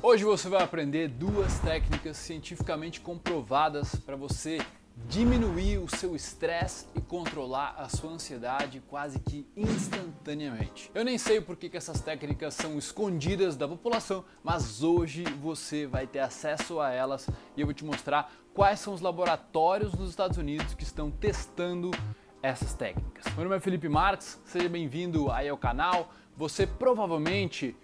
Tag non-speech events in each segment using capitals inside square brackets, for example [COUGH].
Hoje você vai aprender duas técnicas cientificamente comprovadas para você diminuir o seu estresse e controlar a sua ansiedade quase que instantaneamente. Eu nem sei por que, que essas técnicas são escondidas da população, mas hoje você vai ter acesso a elas e eu vou te mostrar quais são os laboratórios dos Estados Unidos que estão testando essas técnicas. Meu nome é Felipe Marques, seja bem-vindo aí ao canal. Você provavelmente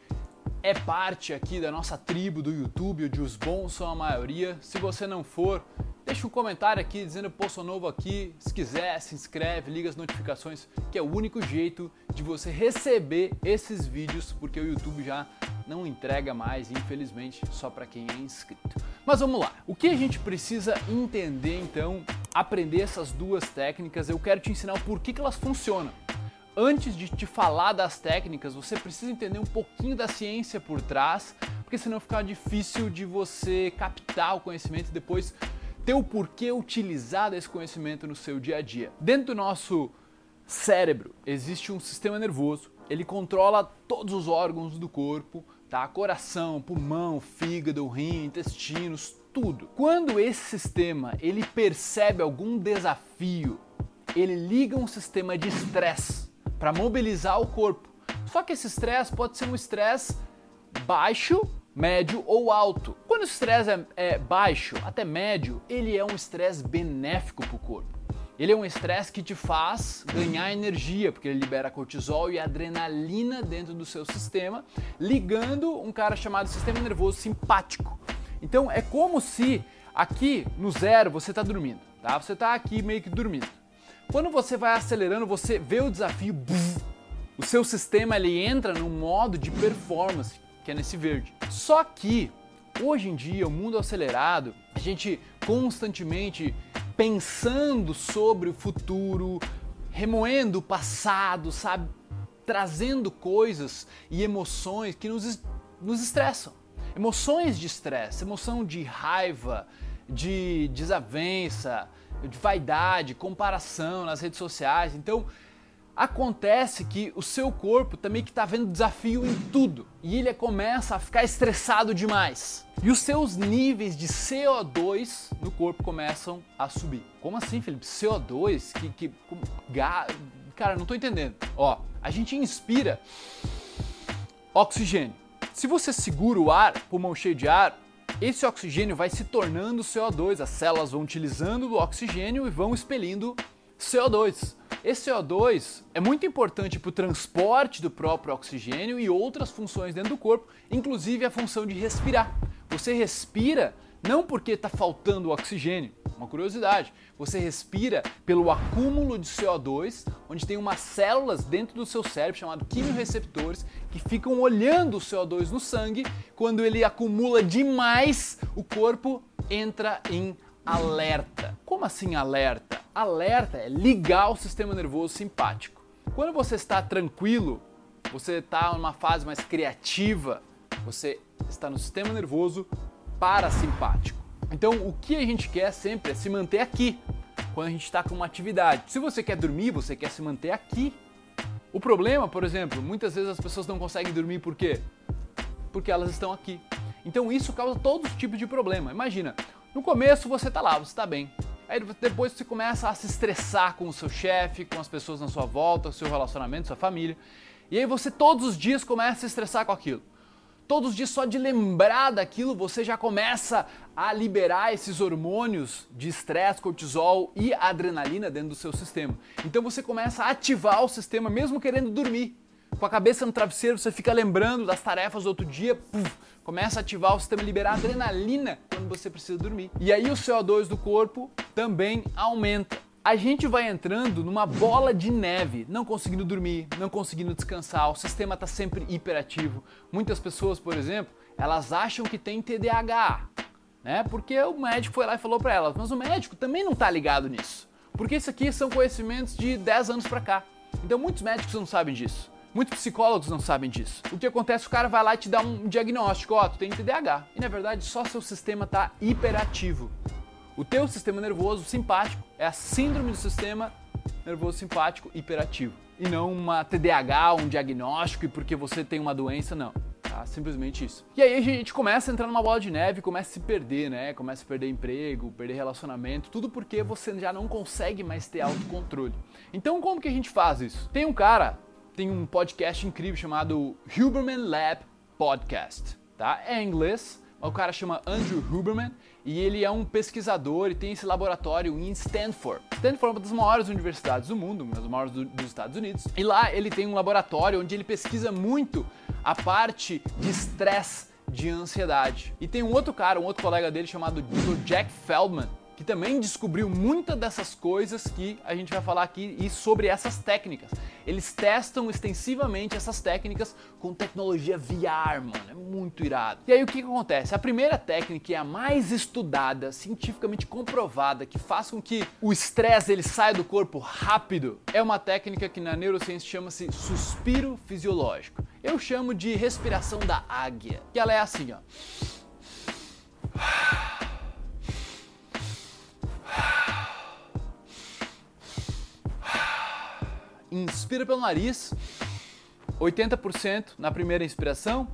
é parte aqui da nossa tribo do YouTube, onde os bons são a maioria. Se você não for, deixa um comentário aqui dizendo sou novo aqui. Se quiser, se inscreve, liga as notificações, que é o único jeito de você receber esses vídeos, porque o YouTube já não entrega mais, infelizmente, só para quem é inscrito. Mas vamos lá. O que a gente precisa entender então, aprender essas duas técnicas, eu quero te ensinar o porquê que elas funcionam antes de te falar das técnicas, você precisa entender um pouquinho da ciência por trás, porque senão fica difícil de você captar o conhecimento e depois ter o porquê utilizar esse conhecimento no seu dia a dia. Dentro do nosso cérebro existe um sistema nervoso, ele controla todos os órgãos do corpo, tá? Coração, pulmão, fígado, rim, intestinos, tudo. Quando esse sistema ele percebe algum desafio, ele liga um sistema de estresse para mobilizar o corpo. Só que esse estresse pode ser um estresse baixo, médio ou alto. Quando o estresse é, é baixo, até médio, ele é um estresse benéfico para o corpo. Ele é um estresse que te faz ganhar energia, porque ele libera cortisol e adrenalina dentro do seu sistema, ligando um cara chamado sistema nervoso simpático. Então é como se aqui no zero você está dormindo, tá? Você está aqui meio que dormindo. Quando você vai acelerando, você vê o desafio, o seu sistema ele entra no modo de performance, que é nesse verde. Só que hoje em dia, o mundo acelerado, a gente constantemente pensando sobre o futuro, remoendo o passado, sabe? Trazendo coisas e emoções que nos, nos estressam. Emoções de estresse, emoção de raiva, de desavença, de vaidade, comparação nas redes sociais. Então, acontece que o seu corpo também que está vendo desafio em tudo e ele começa a ficar estressado demais. E os seus níveis de CO2 no corpo começam a subir. Como assim, Felipe? CO2? Que, que cara, não estou entendendo. Ó, a gente inspira oxigênio. Se você segura o ar, pulmão cheio de ar, esse oxigênio vai se tornando CO2, as células vão utilizando o oxigênio e vão expelindo CO2. Esse CO2 é muito importante para o transporte do próprio oxigênio e outras funções dentro do corpo, inclusive a função de respirar. Você respira não porque está faltando oxigênio, uma curiosidade, você respira pelo acúmulo de CO2, onde tem umas células dentro do seu cérebro chamado quimiorreceptores que ficam olhando o CO2 no sangue. Quando ele acumula demais, o corpo entra em alerta. Como assim alerta? Alerta é ligar o sistema nervoso simpático. Quando você está tranquilo, você está numa fase mais criativa, você está no sistema nervoso parasimpático. Então, o que a gente quer sempre é se manter aqui, quando a gente está com uma atividade. Se você quer dormir, você quer se manter aqui. O problema, por exemplo, muitas vezes as pessoas não conseguem dormir por quê? Porque elas estão aqui. Então isso causa todos os tipos de problema. Imagina, no começo você está lá, você está bem. Aí depois você começa a se estressar com o seu chefe, com as pessoas na sua volta, seu relacionamento, sua família. E aí você todos os dias começa a se estressar com aquilo todos os dias só de lembrar daquilo, você já começa a liberar esses hormônios de estresse, cortisol e adrenalina dentro do seu sistema. Então você começa a ativar o sistema mesmo querendo dormir. Com a cabeça no travesseiro, você fica lembrando das tarefas do outro dia, começa a ativar o sistema, liberar adrenalina quando você precisa dormir. E aí o CO2 do corpo também aumenta a gente vai entrando numa bola de neve, não conseguindo dormir, não conseguindo descansar, o sistema está sempre hiperativo. Muitas pessoas, por exemplo, elas acham que tem TDAH, né? Porque o médico foi lá e falou para elas, mas o médico também não está ligado nisso. Porque isso aqui são conhecimentos de 10 anos para cá. Então muitos médicos não sabem disso. Muitos psicólogos não sabem disso. O que acontece? O cara vai lá e te dá um diagnóstico, ó, oh, tu tem TDAH. E na verdade só seu sistema está hiperativo. O teu sistema nervoso simpático é a síndrome do sistema nervoso simpático hiperativo e não uma TDAH, um diagnóstico e porque você tem uma doença, não. Tá? Simplesmente isso. E aí a gente começa a entrar numa bola de neve, começa a se perder, né? Começa a perder emprego, perder relacionamento, tudo porque você já não consegue mais ter autocontrole. Então como que a gente faz isso? Tem um cara, tem um podcast incrível chamado Huberman Lab Podcast, tá? É em inglês, o cara chama Andrew Huberman e ele é um pesquisador e tem esse laboratório em Stanford. Stanford é uma das maiores universidades do mundo, uma das maiores do, dos Estados Unidos. E lá ele tem um laboratório onde ele pesquisa muito a parte de estresse, de ansiedade. E tem um outro cara, um outro colega dele chamado Dr. Jack Feldman, que também descobriu muitas dessas coisas que a gente vai falar aqui e sobre essas técnicas. Eles testam extensivamente essas técnicas com tecnologia VR, mano, é muito irado. E aí o que, que acontece? A primeira técnica é a mais estudada, cientificamente comprovada, que faz com que o estresse ele saia do corpo rápido, é uma técnica que na neurociência chama-se suspiro fisiológico. Eu chamo de respiração da águia, que ela é assim, ó. Inspira pelo nariz, 80% na primeira inspiração,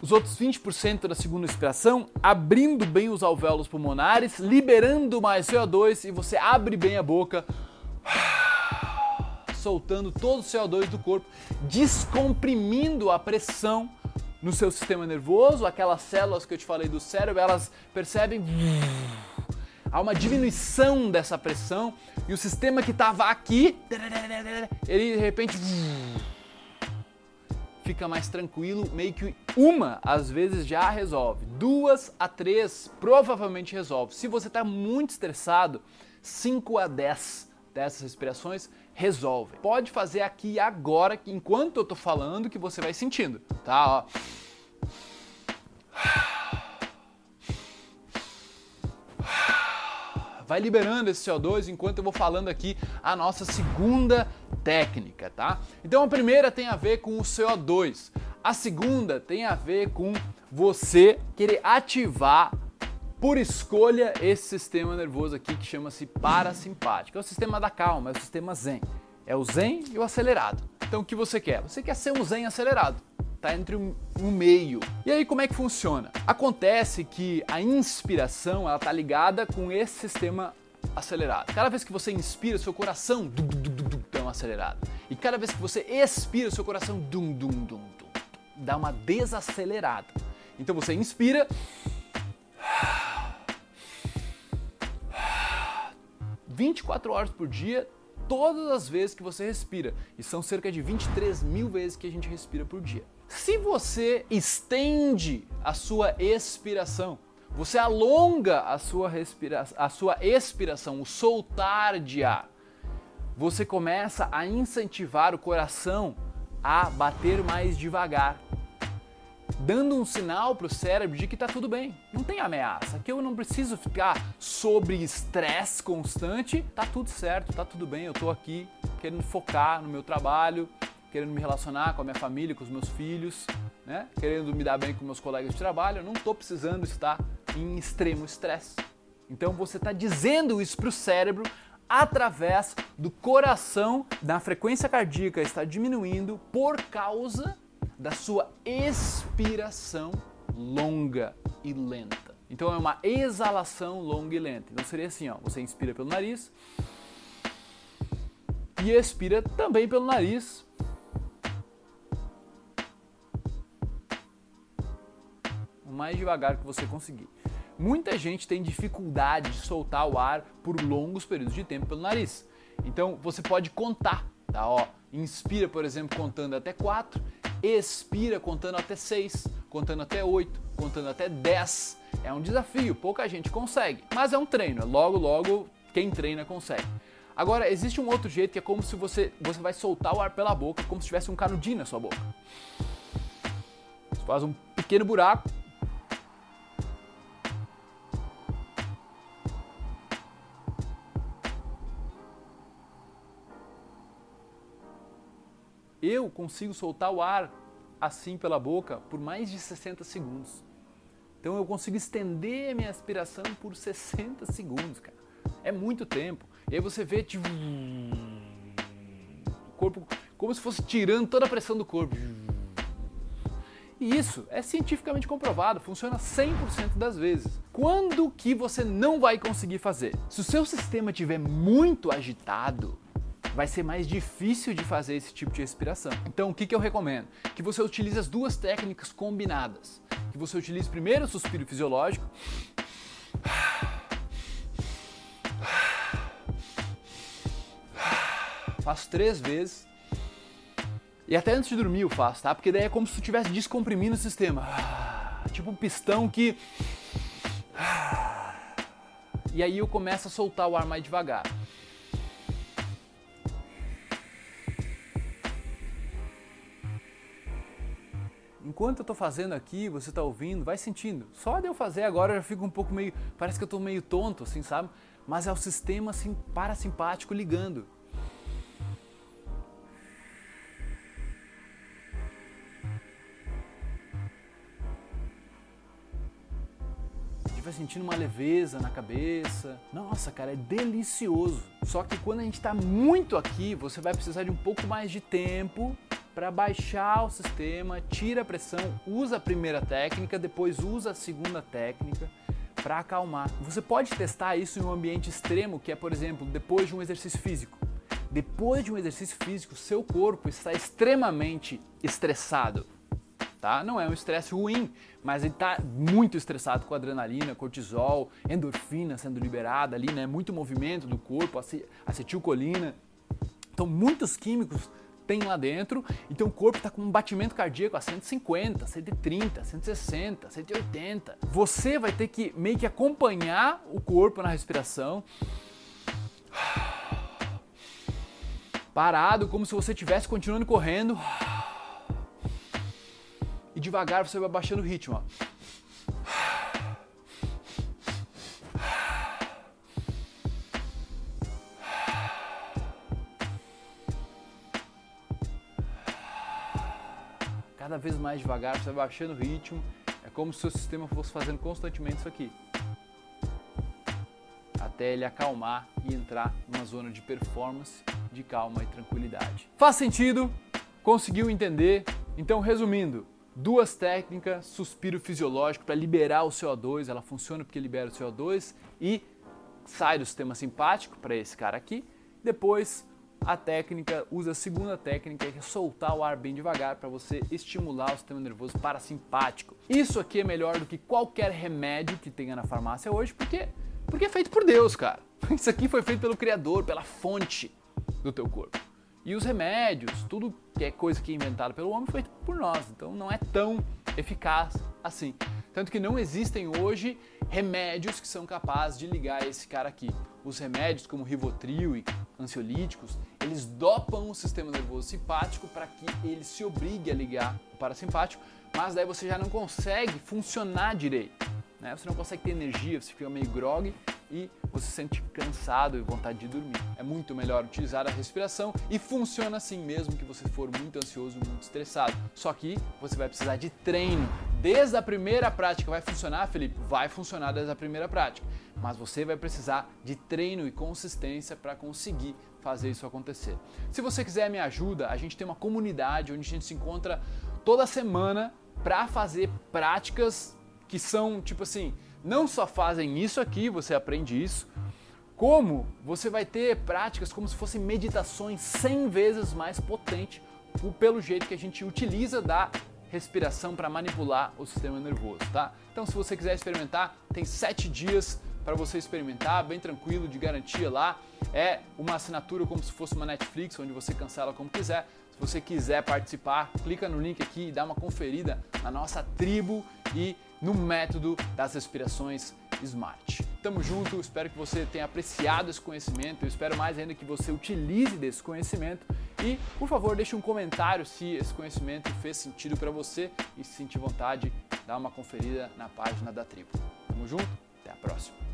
os outros 20% na segunda inspiração, abrindo bem os alvéolos pulmonares, liberando mais CO2 e você abre bem a boca, [SIGHS] soltando todo o CO2 do corpo, descomprimindo a pressão no seu sistema nervoso, aquelas células que eu te falei do cérebro, elas percebem há uma diminuição dessa pressão e o sistema que estava aqui, ele de repente fica mais tranquilo, meio que uma às vezes já resolve, duas a três provavelmente resolve. Se você está muito estressado, 5 a 10 dessas respirações resolve. Pode fazer aqui agora, enquanto eu estou falando, que você vai sentindo, tá? Ó. vai liberando esse CO2 enquanto eu vou falando aqui a nossa segunda técnica, tá? Então a primeira tem a ver com o CO2, a segunda tem a ver com você querer ativar por escolha esse sistema nervoso aqui que chama-se parasimpático. É o sistema da calma, é o sistema zen. É o zen e o acelerado. Então o que você quer? Você quer ser um zen acelerado tá entre um, um, meio. E aí como é que funciona? Acontece que a inspiração ela tá ligada com esse sistema acelerado. Cada vez que você inspira, seu coração dum, dum, dum, dum, dá uma acelerada. E cada vez que você expira, seu coração dum, dum, dum, dum, dá uma desacelerada. Então você inspira 24 horas por dia, todas as vezes que você respira. E são cerca de 23 mil vezes que a gente respira por dia. Se você estende a sua expiração, você alonga a sua, respira a sua expiração, o soltar de ar, você começa a incentivar o coração a bater mais devagar, dando um sinal para o cérebro de que está tudo bem, não tem ameaça, que eu não preciso ficar sobre estresse constante, tá tudo certo, tá tudo bem, eu estou aqui querendo focar no meu trabalho, querendo me relacionar com a minha família, com os meus filhos, né? querendo me dar bem com meus colegas de trabalho, eu não estou precisando estar em extremo estresse. Então você está dizendo isso para o cérebro através do coração, da frequência cardíaca está diminuindo por causa da sua expiração longa e lenta. Então é uma exalação longa e lenta. Então seria assim, ó, você inspira pelo nariz e expira também pelo nariz mais devagar que você conseguir. Muita gente tem dificuldade de soltar o ar por longos períodos de tempo pelo nariz. Então você pode contar, tá? Ó, inspira, por exemplo, contando até 4, expira contando até 6, contando até 8, contando até 10. É um desafio, pouca gente consegue, mas é um treino. Logo, logo, quem treina consegue. Agora, existe um outro jeito que é como se você, você vai soltar o ar pela boca, como se tivesse um canudinho na sua boca. Você faz um pequeno buraco, eu consigo soltar o ar assim pela boca por mais de 60 segundos. Então eu consigo estender a minha aspiração por 60 segundos, cara. É muito tempo. E aí você vê tipo, o corpo como se fosse tirando toda a pressão do corpo. E isso é cientificamente comprovado, funciona 100% das vezes. Quando que você não vai conseguir fazer? Se o seu sistema estiver muito agitado, vai ser mais difícil de fazer esse tipo de respiração. Então, o que, que eu recomendo? Que você utilize as duas técnicas combinadas. Que você utilize primeiro o suspiro fisiológico. Faço três vezes e até antes de dormir eu faço, tá? Porque daí é como se tu estivesse descomprimindo o sistema. Tipo um pistão que. E aí eu começo a soltar o ar mais devagar. Enquanto eu tô fazendo aqui, você tá ouvindo, vai sentindo. Só de eu fazer agora eu já fico um pouco meio. Parece que eu tô meio tonto, assim, sabe? Mas é o sistema assim, parasimpático ligando. vai sentindo uma leveza na cabeça. Nossa, cara, é delicioso. Só que quando a gente está muito aqui, você vai precisar de um pouco mais de tempo para baixar o sistema, tira a pressão, usa a primeira técnica, depois usa a segunda técnica para acalmar. Você pode testar isso em um ambiente extremo, que é, por exemplo, depois de um exercício físico. Depois de um exercício físico, seu corpo está extremamente estressado tá? Não é um estresse ruim, mas ele está muito estressado com adrenalina, cortisol, endorfina sendo liberada ali, né? Muito movimento do corpo, acetilcolina. Então, muitos químicos tem lá dentro, então o corpo está com um batimento cardíaco a 150, 130, 160, 180. Você vai ter que meio que acompanhar o corpo na respiração. Parado, como se você estivesse continuando correndo e devagar você vai baixando o ritmo. Ó. Cada vez mais devagar, você vai baixando o ritmo. É como se o seu sistema fosse fazendo constantemente isso aqui. Até ele acalmar e entrar numa zona de performance, de calma e tranquilidade. Faz sentido? Conseguiu entender? Então, resumindo, Duas técnicas, suspiro fisiológico para liberar o CO2, ela funciona porque libera o CO2 e sai do sistema simpático para esse cara aqui. Depois a técnica, usa a segunda técnica que é soltar o ar bem devagar para você estimular o sistema nervoso parasimpático. Isso aqui é melhor do que qualquer remédio que tenha na farmácia hoje, porque porque é feito por Deus, cara. [LAUGHS] Isso aqui foi feito pelo criador, pela fonte do teu corpo. E os remédios, tudo que é coisa que é inventada pelo homem foi por nós, então não é tão eficaz assim. Tanto que não existem hoje remédios que são capazes de ligar esse cara aqui. Os remédios como Rivotril e ansiolíticos, eles dopam o sistema nervoso simpático para que ele se obrigue a ligar o parasimpático, mas daí você já não consegue funcionar direito. Né? Você não consegue ter energia, você fica meio grog e você se sente cansado e vontade de dormir. É muito melhor utilizar a respiração e funciona assim mesmo que você for muito ansioso, muito estressado. Só que você vai precisar de treino. Desde a primeira prática vai funcionar, Felipe? Vai funcionar desde a primeira prática. Mas você vai precisar de treino e consistência para conseguir fazer isso acontecer. Se você quiser me ajuda, a gente tem uma comunidade onde a gente se encontra toda semana para fazer práticas que são tipo assim, não só fazem isso aqui, você aprende isso, como você vai ter práticas como se fossem meditações 100 vezes mais potentes pelo jeito que a gente utiliza da respiração para manipular o sistema nervoso, tá? Então, se você quiser experimentar, tem sete dias para você experimentar, bem tranquilo, de garantia lá. É uma assinatura como se fosse uma Netflix, onde você cancela como quiser. Se você quiser participar, clica no link aqui e dá uma conferida na nossa tribo e no método das respirações Smart. Tamo junto, espero que você tenha apreciado esse conhecimento, eu espero mais ainda que você utilize desse conhecimento e, por favor, deixe um comentário se esse conhecimento fez sentido para você e se sentir vontade, dá uma conferida na página da tribo. Tamo junto, até a próxima.